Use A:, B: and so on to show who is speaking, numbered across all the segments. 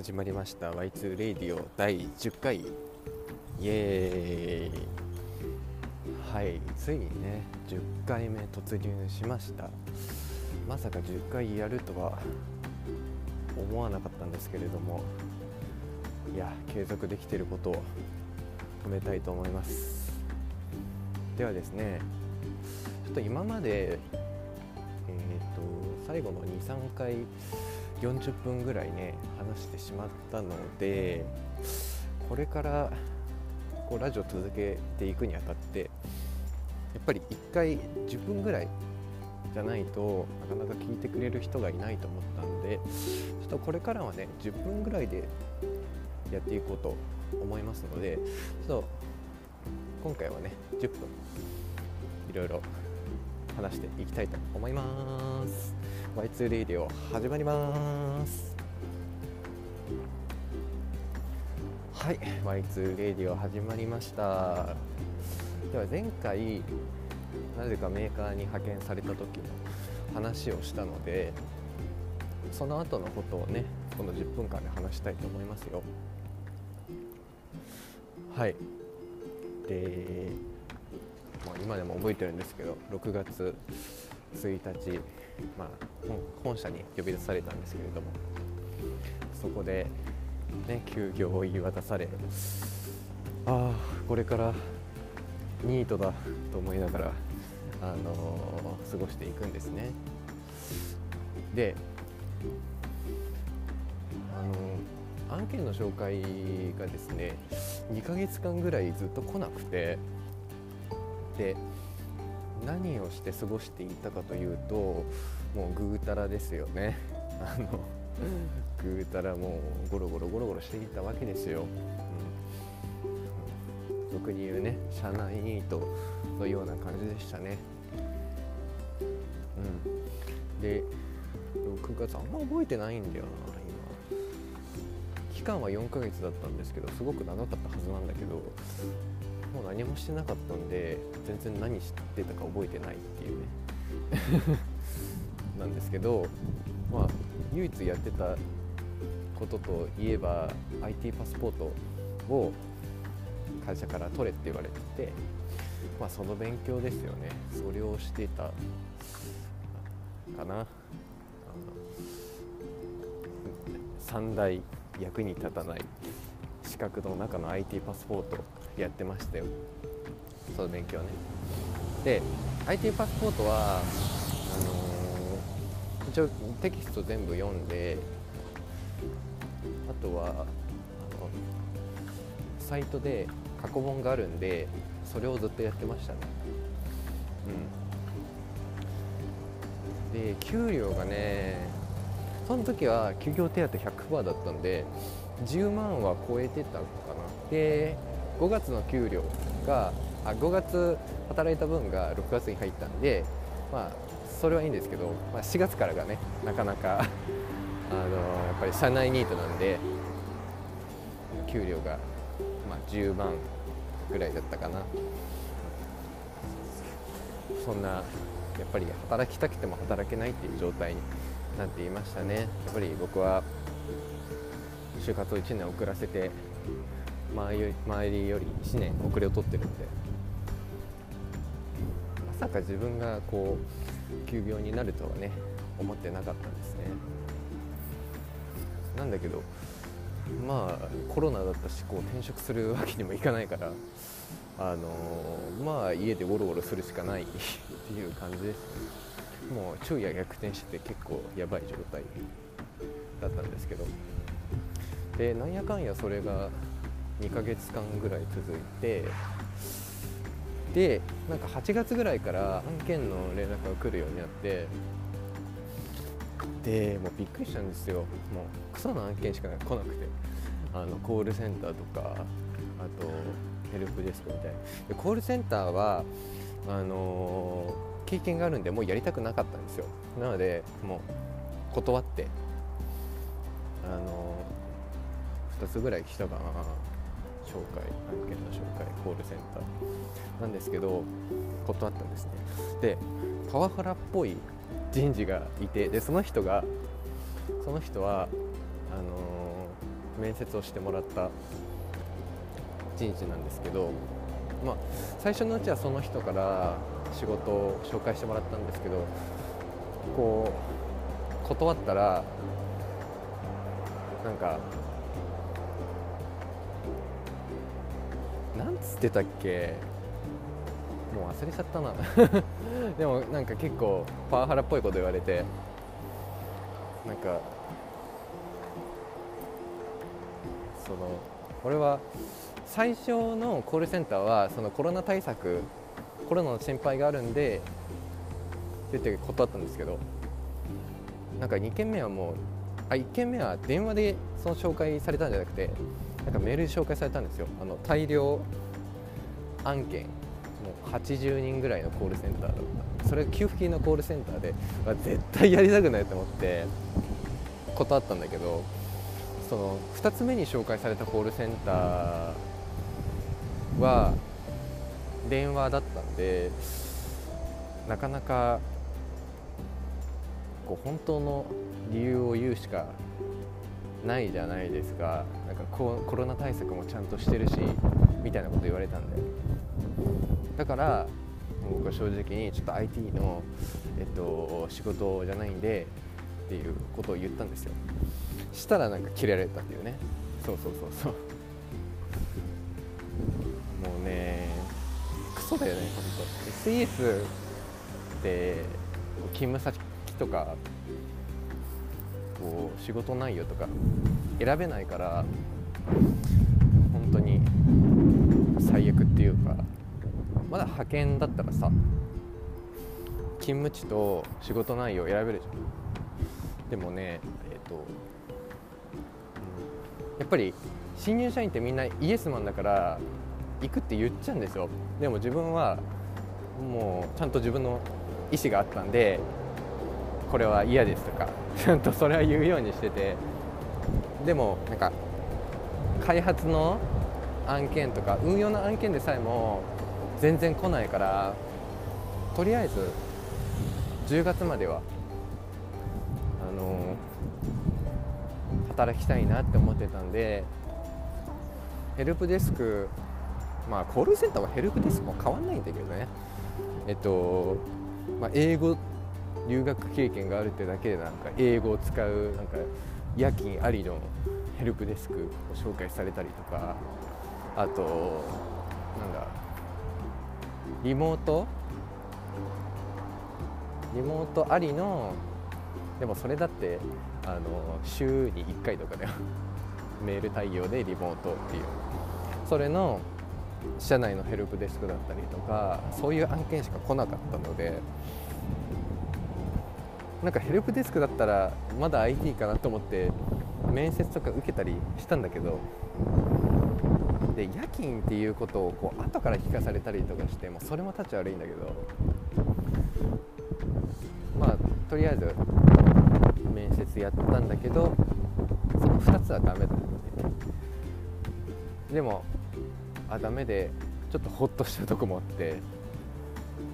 A: 始まりました。Y2 レイディオ第10回。イエーイ。はいついにね10回目突入しました。まさか10回やるとは思わなかったんですけれども。いや継続できてることを止めたいと思います。ではですねちょっと今までえっ、ー、と最後の23回40分ぐらいね話してしまったのでこれからこうラジオ続けていくにあたってやっぱり1回10分ぐらいじゃないとなかなか聞いてくれる人がいないと思ったのでちょっとこれからはね10分ぐらいでやっていこうと思いますのでちょっと今回はね10分いろいろ話していきたいと思います。Y2 Radio 始まります。はい Y2 Radio 始まりました。では前回なぜかメーカーに派遣された時の話をしたのでその後のことをねこの10分間で話したいと思いますよ。はい。でもう今でも覚えてるんですけど6月1日、まあ、本社に呼び出されたんですけれどもそこで、ね、休業を言い渡されああこれからニートだと思いながら、あのー、過ごしていくんですね。で、あのー、案件の紹介がですね2ヶ月間ぐらいずっと来なくてで何をして過ごしていたかというともうぐうたらですよね。あのぐうたらもうゴロゴロゴロゴロしていたわけですよ、うん、俗に言うね社内ニートのような感じでしたね。うん。で6月あんま覚えてないんだよな今。期間は4ヶ月だったんですけどすごく長かったはずなんだけどもう何もしてなかったんで全然何してたか覚えてないっていうね。なんですけどまあ唯一やってたことといえば IT パスポートを会社から取れって言われてて、まあ、その勉強ですよね。それをしてたかな。3大役に立たない資格の中の IT パスポートやってましたよ。その勉強ね。で IT パスポートはあのー、一応テキスト全部読んであとはあのサイトで過去本があるんでそれをずっとやってましたね。うん。で給料がねその時は休業手当100%だったんで10万は超えてたかな。で5月の給料があ5月働いた分が6月に入ったんでまあそれはいいんですけど、まあ、4月からがねなかなか あのやっぱり社内ニートなんで給料が、まあ、10万ぐらいだったかな。そんなやっぱり働きたくても働けないっていう状態になっていましたね。やっぱり僕は就活を1年遅らせて周りより1年遅れを取ってるんで。まさか自分がこう休業になるとはね思ってなかったんですね。なんだけどまあコロナだったしこう転職するわけにもいかないからあのまあ家でゴロゴロするしかない っていう感じです。もう昼夜逆転してて結構やばい状態だったんですけど。でなんやかんやそれが2ヶ月間ぐらい続いてでなんか8月ぐらいから案件の連絡が来るようになってでもうびっくりしたんですよ。もうクソな案件しか来なくてあのコールセンターとかあとヘルプデスクみたいな。でコールセンターはあのー、経験があるんでもうやりたくなかったんですよ。なのでもう断ってあのー、2つぐらい来たかな。紹介案件の紹介コールセンターなんですけど断ったんですね。でパワハラっぽい人事がいてでその人がその人はあの面接をしてもらった人事なんですけど、まあ、最初のうちはその人から仕事を紹介してもらったんですけどこう断ったらなんかつってたっけ？もう忘れちゃったな。でもなんか結構パワハラっぽいこと言われて。なんかその俺は最初のコールセンターはそのコロナ対策コロナの心配があるんで出て断ったんですけどなんか2件目はもうあ1件目は電話でその紹介されたんじゃなくてなんかメールで紹介されたんですよ。あの大量案件もう80人ぐらいのコールセンターだった。それが給付金のコールセンターで絶対やりたくないと思って断ったんだけどその2つ目に紹介されたコールセンターは電話だったんでなかなかこう本当の理由を言うしかないじゃないですか。なんかコロナ対策もちゃんとしてるしみたいなこと言われたんで。だから僕は正直にちょっと IT の、えっと、仕事じゃないんでっていうことを言ったんですよ。したらなんか切れられたっていうね。そうそうそうそう。もうねクソだよね本当。SES って勤務先とか仕事内容とか選べないから本当に最悪っていうかまだ派遣だったらさ勤務地と仕事内容選べるじゃん。でもねえっ、ー、と、やっぱり新入社員ってみんなイエスマンだから行くって言っちゃうんですよ。でも自分はもうちゃんと自分の意思があったんでこれは嫌ですとか ちゃんとそれは言うようにしててでもなんか開発の案件とか運用の案件でさえも全然来ないからとりあえず10月まではあの働きたいなって思ってたんでヘルプデスクまあコールセンターはヘルプデスクも変わんないんだけどね。えっと、まあ、英語留学経験があるってだけでなんか英語を使うなんか夜勤ありのヘルプデスクを紹介されたりとかあとなんだリモート？リモートありのでもそれだってあの週に1回とかだよ。メール対応でリモートっていう。それの社内のヘルプデスクだったりとかそういう案件しか来なかったのでなんかヘルプデスクだったらまだ IT かなと思って面接とか受けたりしたんだけどで夜勤っていうことをこう後から聞かされたりとかしてもうそれも立ち悪いんだけどまあとりあえず面接やったんだけどその2つはダメだったんででもあダメでちょっとホッとしたとこもあって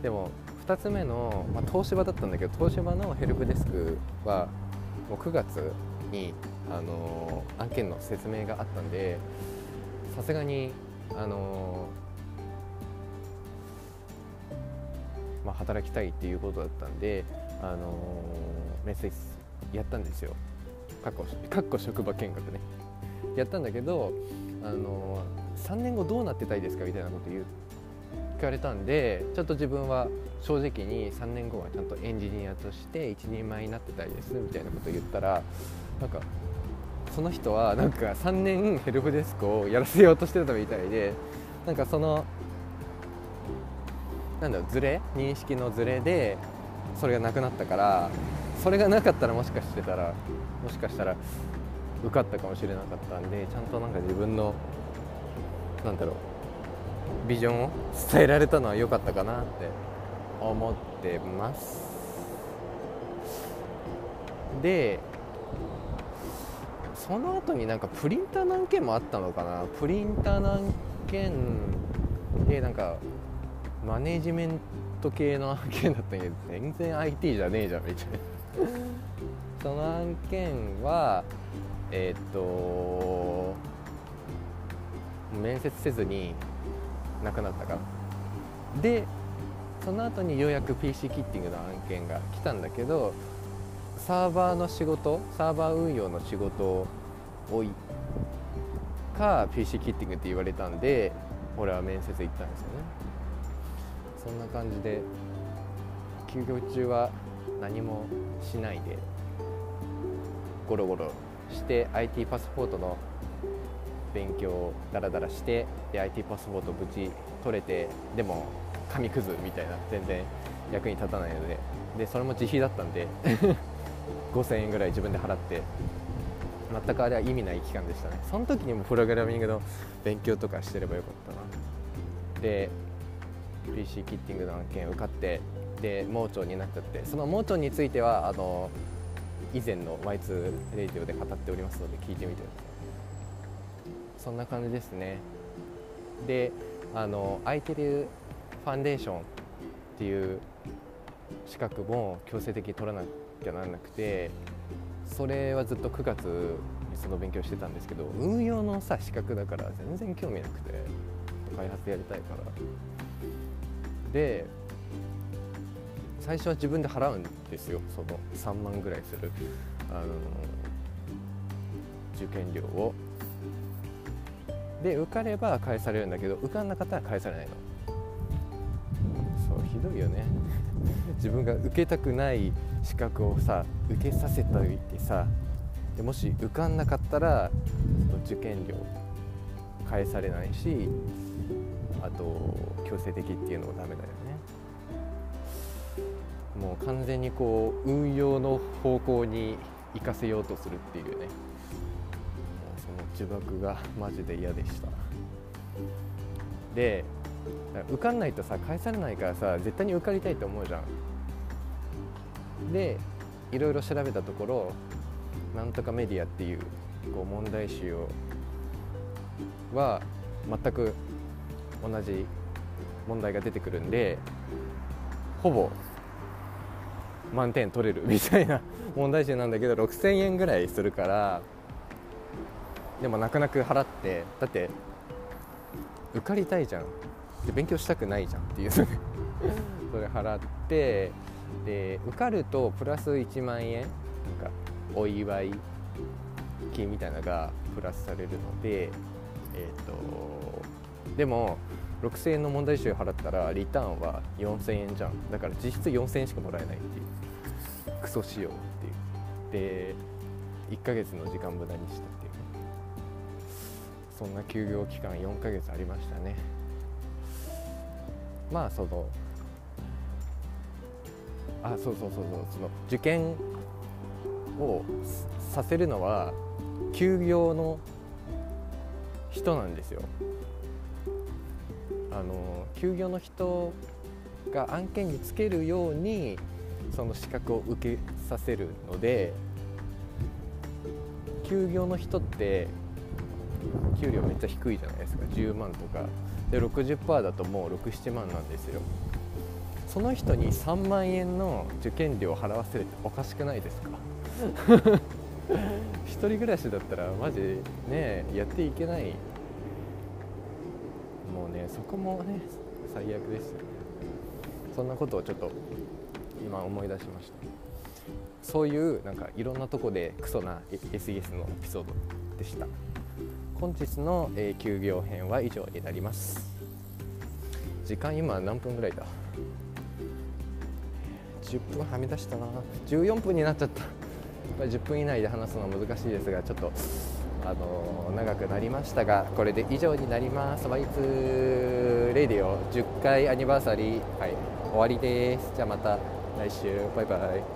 A: でも2つ目の、まあ、東芝だったんだけど東芝のヘルプデスクはもう9月に、あのー、案件の説明があったんでさすがに、あのー、まあ、働きたいっていうことだったんで、あのー、面接やったんですよ。かっこかっこ職場見学ね。やったんだけど、あの3年後どうなってたいですかみたいなこと言って聞かれたんでちょっと自分は正直に3年後はちゃんとエンジニアとして一人前になってたいですみたいなことを言ったらなんかその人はなんか3年ヘルプデスクをやらせようとしてたみたいでなんかそのなんだろうズレ認識のズレでそれがなくなったからそれがなかったらもしかしてたらもしかしたら受かったかもしれなかったんでちゃんとなんか自分のなんだろうビジョンを伝えられたのは良かったかなって思ってます。でその後になんかプリンターの案件もあったのかな。プリンターの案件でなんかマネジメント系の案件だったけど全然 IT じゃねえじゃんみたいな。その案件はえー、っと面接せずに亡くなったかな。でその後にようやく PC キッティングの案件が来たんだけどサーバーの仕事サーバー運用の仕事を置いか PC キッティングって言われたんで俺は面接行ったんですよね。そんな感じで休業中は何もしないでゴロゴロして IT パスポートの勉強をダラダラしてで IT パスポート無事取れてでも紙くずみたいな全然役に立たないので。でそれも自費だったんで 5000円ぐらい自分で払って全くあれは意味ない期間でしたね。その時にもプログラミングの勉強とかしてればよかったな。で PC キッティングの案件受かってで盲腸になっちゃって。その盲腸についてはあの以前の Y2 レディオで語っておりますので聞いてみてください。そんな感じですね。であの空いてるファンデーションっていう資格も強制的に取らなきゃならなくてそれはずっと9月にその勉強してたんですけど運用のさ資格だから全然興味なくて開発やりたいから。で最初は自分で払うんですよ。その3万ぐらいするあの受験料を。で受かれば返されるんだけど受かんなかったら返されないの。そうひどいよね。自分が受けたくない資格をさ受けさせておいてさでもし受かんなかったら受験料返されないしあと強制的っていうのもダメだよね。もう完全にこう運用の方向に行かせようとするっていうね。呪縛がマジで嫌でした。で受かんないとさ返されないからさ絶対に受かりたいと思うじゃん。でいろいろ調べたところなんとかメディアっていうこう問題集をは全く同じ問題が出てくるんでほぼ満点取れるみたいな 問題集なんだけど6000円ぐらいするからでも泣く泣く払ってだって受かりたいじゃん。で勉強したくないじゃん。っていう。それ払ってで受かるとプラス1万円なんかお祝い金みたいなのがプラスされるのでえっ、ー、とでも6000円の問題集払ったらリターンは4000円じゃん。だから実質4000円しかもらえないっていう。クソ仕様っていう。で1ヶ月の時間無駄にしたって。いうそんな休業期間4ヶ月ありましたね。まあそのあそうそうそうそうその受験をさせるのは休業の人なんですよ。あの休業の人が案件につけるようにその資格を受けさせるので休業の人って給料めっちゃ低いじゃないですか。10万とか。で60%だともう67万なんですよ。その人に3万円の受験料を払わせるっておかしくないですか？一人暮らしだったらマジねやっていけない。もうねそこもね最悪です。よねそんなことをちょっと今思い出しました。そういうなんかいろんなとこでクソな SES のエピソードでした本日の、えー、休業編は以上になります。時間今何分ぐらいだ？10分はみ出したな。14分になっちゃった。やっぱり10分以内で話すのは難しいですがちょっとあの長くなりましたがこれで以上になります。ワイツレディオ10回アニバーサリー、はい、終わりです。じゃあまた来週。バイバイ。